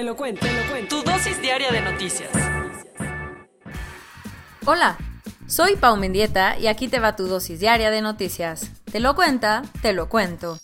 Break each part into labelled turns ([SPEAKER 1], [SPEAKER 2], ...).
[SPEAKER 1] Te lo cuento, te lo cuento.
[SPEAKER 2] Tu dosis diaria de noticias.
[SPEAKER 3] Hola, soy Pau Mendieta y aquí te va tu dosis diaria de noticias. Te lo cuenta, te lo cuento.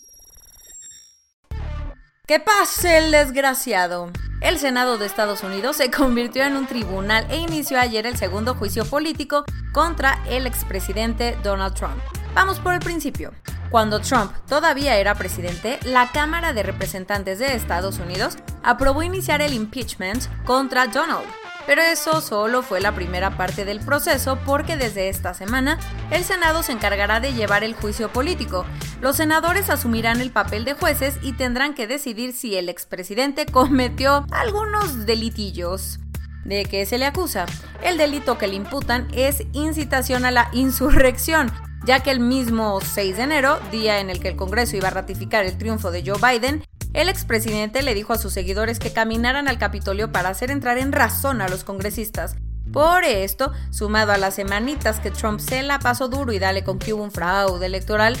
[SPEAKER 3] ¡Que pase el desgraciado! El Senado de Estados Unidos se convirtió en un tribunal e inició ayer el segundo juicio político contra el expresidente Donald Trump. Vamos por el principio. Cuando Trump todavía era presidente, la Cámara de Representantes de Estados Unidos aprobó iniciar el impeachment contra Donald. Pero eso solo fue la primera parte del proceso porque desde esta semana el Senado se encargará de llevar el juicio político. Los senadores asumirán el papel de jueces y tendrán que decidir si el expresidente cometió algunos delitillos. ¿De qué se le acusa? El delito que le imputan es incitación a la insurrección, ya que el mismo 6 de enero, día en el que el Congreso iba a ratificar el triunfo de Joe Biden, el expresidente le dijo a sus seguidores que caminaran al Capitolio para hacer entrar en razón a los congresistas. Por esto, sumado a las semanitas que Trump se la pasó duro y dale con que hubo un fraude electoral,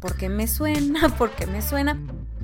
[SPEAKER 3] ¿por qué me suena? ¿Por qué me suena?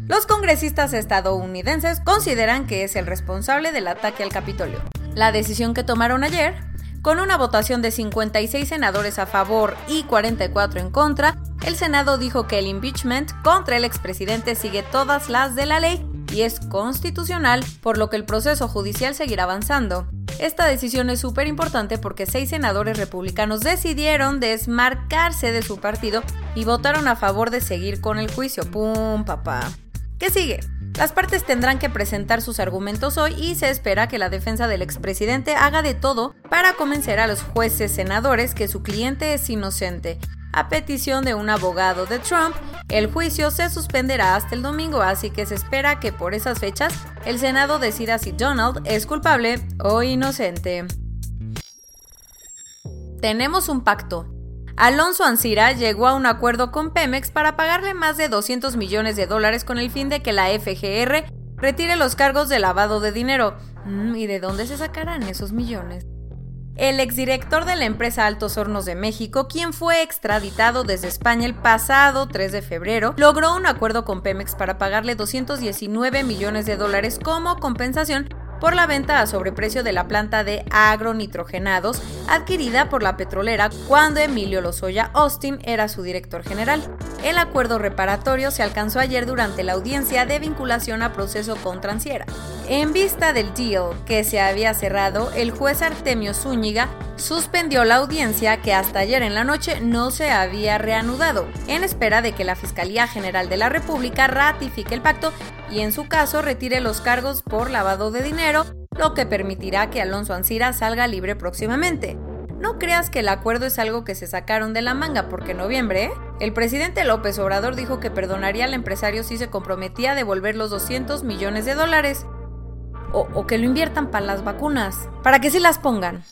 [SPEAKER 3] Los congresistas estadounidenses consideran que es el responsable del ataque al Capitolio. La decisión que tomaron ayer, con una votación de 56 senadores a favor y 44 en contra, el Senado dijo que el impeachment contra el expresidente sigue todas las de la ley y es constitucional, por lo que el proceso judicial seguirá avanzando. Esta decisión es súper importante porque seis senadores republicanos decidieron desmarcarse de su partido y votaron a favor de seguir con el juicio. ¡Pum, papá! ¿Qué sigue? Las partes tendrán que presentar sus argumentos hoy y se espera que la defensa del expresidente haga de todo para convencer a los jueces senadores que su cliente es inocente a petición de un abogado de Trump, el juicio se suspenderá hasta el domingo, así que se espera que por esas fechas el Senado decida si Donald es culpable o inocente. Tenemos un pacto. Alonso Ancira llegó a un acuerdo con Pemex para pagarle más de 200 millones de dólares con el fin de que la FGR retire los cargos de lavado de dinero. Mm, ¿Y de dónde se sacarán esos millones? el exdirector de la empresa Altos Hornos de México, quien fue extraditado desde España el pasado 3 de febrero, logró un acuerdo con Pemex para pagarle 219 millones de dólares como compensación por la venta a sobreprecio de la planta de agronitrogenados adquirida por la petrolera cuando Emilio Lozoya Austin era su director general. El acuerdo reparatorio se alcanzó ayer durante la audiencia de vinculación a proceso con Transiera. En vista del deal que se había cerrado, el juez Artemio Zúñiga suspendió la audiencia que hasta ayer en la noche no se había reanudado, en espera de que la Fiscalía General de la República ratifique el pacto y en su caso retire los cargos por lavado de dinero, lo que permitirá que Alonso Ancira salga libre próximamente. No creas que el acuerdo es algo que se sacaron de la manga, porque en noviembre, el presidente López Obrador dijo que perdonaría al empresario si se comprometía a devolver los 200 millones de dólares. O, o que lo inviertan para las vacunas, para que sí las pongan.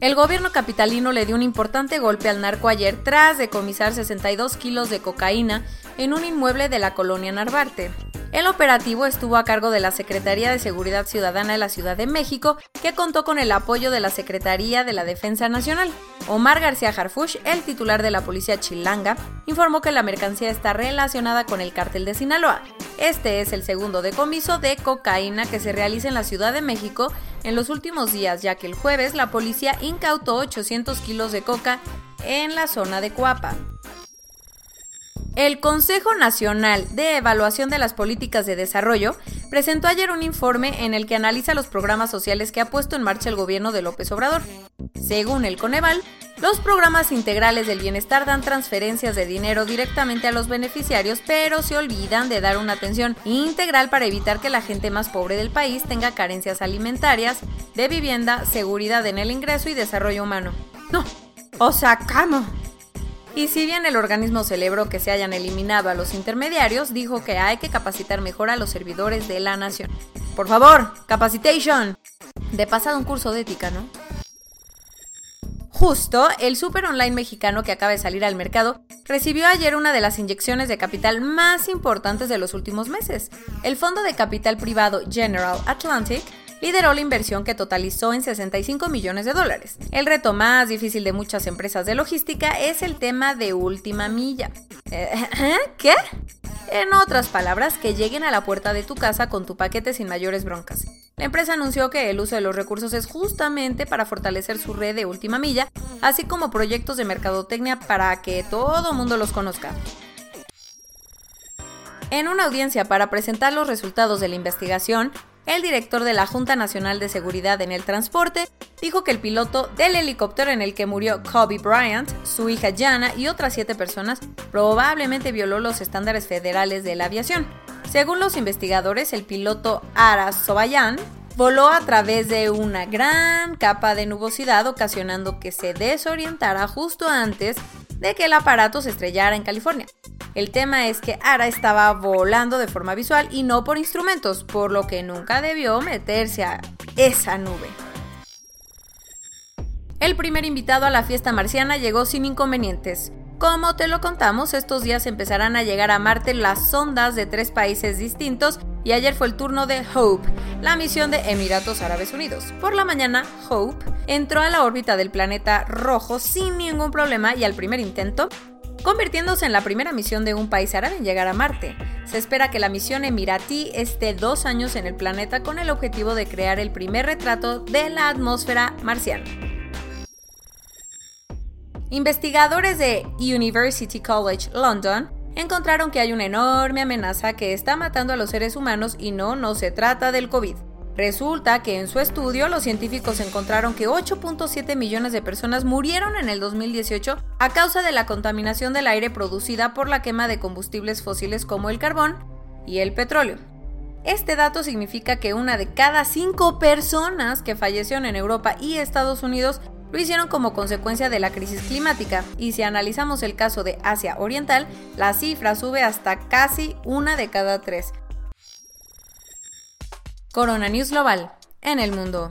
[SPEAKER 3] El gobierno capitalino le dio un importante golpe al narco ayer tras decomisar 62 kilos de cocaína en un inmueble de la colonia Narvarte. El operativo estuvo a cargo de la Secretaría de Seguridad Ciudadana de la Ciudad de México, que contó con el apoyo de la Secretaría de la Defensa Nacional. Omar García Harfush, el titular de la policía chilanga, informó que la mercancía está relacionada con el cártel de Sinaloa. Este es el segundo decomiso de cocaína que se realiza en la Ciudad de México en los últimos días, ya que el jueves la policía incautó 800 kilos de coca en la zona de Coapa. El Consejo Nacional de Evaluación de las Políticas de Desarrollo presentó ayer un informe en el que analiza los programas sociales que ha puesto en marcha el gobierno de López Obrador. Según el Coneval, los programas integrales del bienestar dan transferencias de dinero directamente a los beneficiarios, pero se olvidan de dar una atención integral para evitar que la gente más pobre del país tenga carencias alimentarias, de vivienda, seguridad en el ingreso y desarrollo humano. No, o sea, ¿cómo? Y si bien el organismo celebró que se hayan eliminado a los intermediarios, dijo que hay que capacitar mejor a los servidores de la nación. Por favor, capacitation. De pasado un curso de ética, ¿no? Justo, el super online mexicano que acaba de salir al mercado recibió ayer una de las inyecciones de capital más importantes de los últimos meses. El fondo de capital privado General Atlantic lideró la inversión que totalizó en 65 millones de dólares. El reto más difícil de muchas empresas de logística es el tema de última milla. Eh, ¿eh? ¿Qué? En otras palabras, que lleguen a la puerta de tu casa con tu paquete sin mayores broncas. La empresa anunció que el uso de los recursos es justamente para fortalecer su red de última milla, así como proyectos de mercadotecnia para que todo mundo los conozca. En una audiencia para presentar los resultados de la investigación, el director de la Junta Nacional de Seguridad en el Transporte dijo que el piloto del helicóptero en el que murió Kobe Bryant, su hija Jana y otras siete personas probablemente violó los estándares federales de la aviación. Según los investigadores, el piloto Ara Sobayan voló a través de una gran capa de nubosidad ocasionando que se desorientara justo antes de que el aparato se estrellara en California. El tema es que Ara estaba volando de forma visual y no por instrumentos, por lo que nunca debió meterse a esa nube. El primer invitado a la fiesta marciana llegó sin inconvenientes. Como te lo contamos, estos días empezarán a llegar a Marte las sondas de tres países distintos y ayer fue el turno de Hope, la misión de Emiratos Árabes Unidos. Por la mañana, Hope entró a la órbita del planeta rojo sin ningún problema y al primer intento convirtiéndose en la primera misión de un país árabe en llegar a Marte. Se espera que la misión Emiratí esté dos años en el planeta con el objetivo de crear el primer retrato de la atmósfera marciana. Investigadores de University College London encontraron que hay una enorme amenaza que está matando a los seres humanos y no, no se trata del COVID. Resulta que en su estudio los científicos encontraron que 8.7 millones de personas murieron en el 2018 a causa de la contaminación del aire producida por la quema de combustibles fósiles como el carbón y el petróleo. Este dato significa que una de cada cinco personas que fallecieron en Europa y Estados Unidos lo hicieron como consecuencia de la crisis climática, y si analizamos el caso de Asia Oriental, la cifra sube hasta casi una de cada tres, Corona News Global. En el mundo.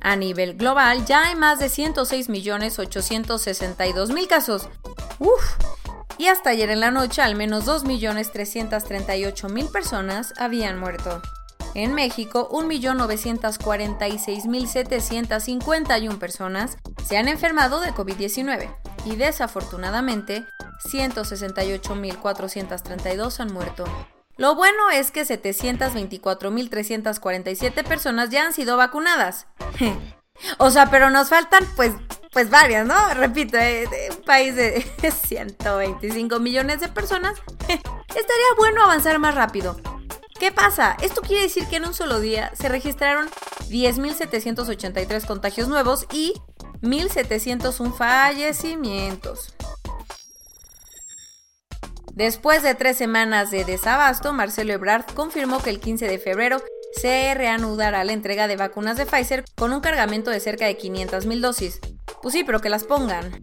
[SPEAKER 3] A nivel global ya hay más de 106.862.000 casos. Uf. Y hasta ayer en la noche al menos 2.338.000 personas habían muerto. En México, 1.946.751 personas se han enfermado de COVID-19 y desafortunadamente 168.432 han muerto. Lo bueno es que 724.347 personas ya han sido vacunadas. o sea, pero nos faltan pues, pues varias, ¿no? Repito, eh, un país de 125 millones de personas. Estaría bueno avanzar más rápido. ¿Qué pasa? Esto quiere decir que en un solo día se registraron 10.783 contagios nuevos y 1.701 fallecimientos. Después de tres semanas de desabasto, Marcelo Ebrard confirmó que el 15 de febrero se reanudará la entrega de vacunas de Pfizer con un cargamento de cerca de 500.000 dosis. Pues sí, pero que las pongan.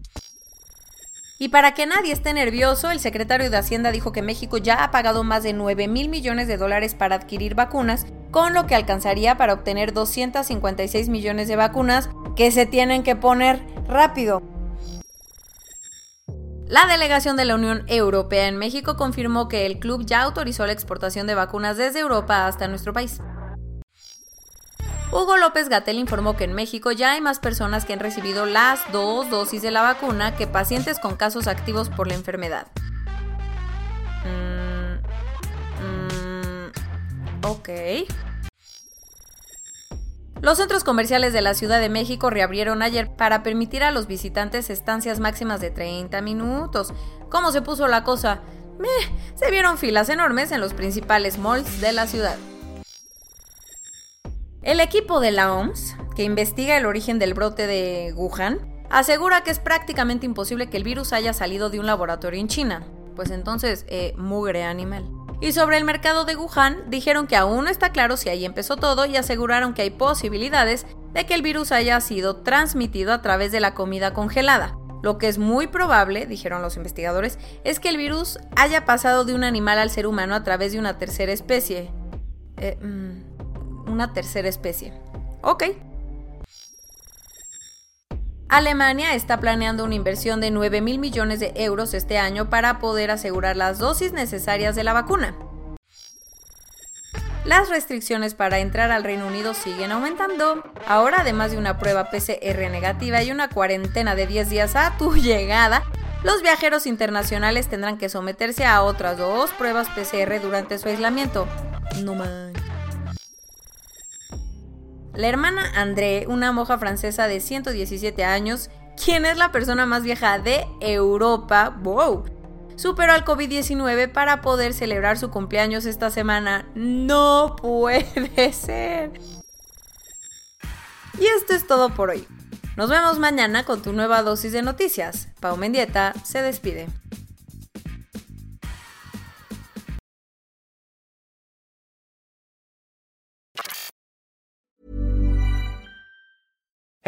[SPEAKER 3] Y para que nadie esté nervioso, el secretario de Hacienda dijo que México ya ha pagado más de 9 mil millones de dólares para adquirir vacunas, con lo que alcanzaría para obtener 256 millones de vacunas que se tienen que poner rápido. La delegación de la Unión Europea en México confirmó que el club ya autorizó la exportación de vacunas desde Europa hasta nuestro país. Hugo López Gatel informó que en México ya hay más personas que han recibido las dos dosis de la vacuna que pacientes con casos activos por la enfermedad. Mm, mm, ok. Los centros comerciales de la Ciudad de México reabrieron ayer para permitir a los visitantes estancias máximas de 30 minutos. ¿Cómo se puso la cosa? se vieron filas enormes en los principales malls de la ciudad. El equipo de la OMS, que investiga el origen del brote de Wuhan, asegura que es prácticamente imposible que el virus haya salido de un laboratorio en China. Pues entonces, eh, mugre animal. Y sobre el mercado de Wuhan, dijeron que aún no está claro si ahí empezó todo y aseguraron que hay posibilidades de que el virus haya sido transmitido a través de la comida congelada. Lo que es muy probable, dijeron los investigadores, es que el virus haya pasado de un animal al ser humano a través de una tercera especie. Eh, mm, una tercera especie. Ok. Alemania está planeando una inversión de 9 mil millones de euros este año para poder asegurar las dosis necesarias de la vacuna. Las restricciones para entrar al Reino Unido siguen aumentando. Ahora, además de una prueba PCR negativa y una cuarentena de 10 días a tu llegada, los viajeros internacionales tendrán que someterse a otras dos pruebas PCR durante su aislamiento. No man. La hermana André, una monja francesa de 117 años, quien es la persona más vieja de Europa, wow, superó al COVID-19 para poder celebrar su cumpleaños esta semana. No puede ser. Y esto es todo por hoy. Nos vemos mañana con tu nueva dosis de noticias. Pau Mendieta se despide.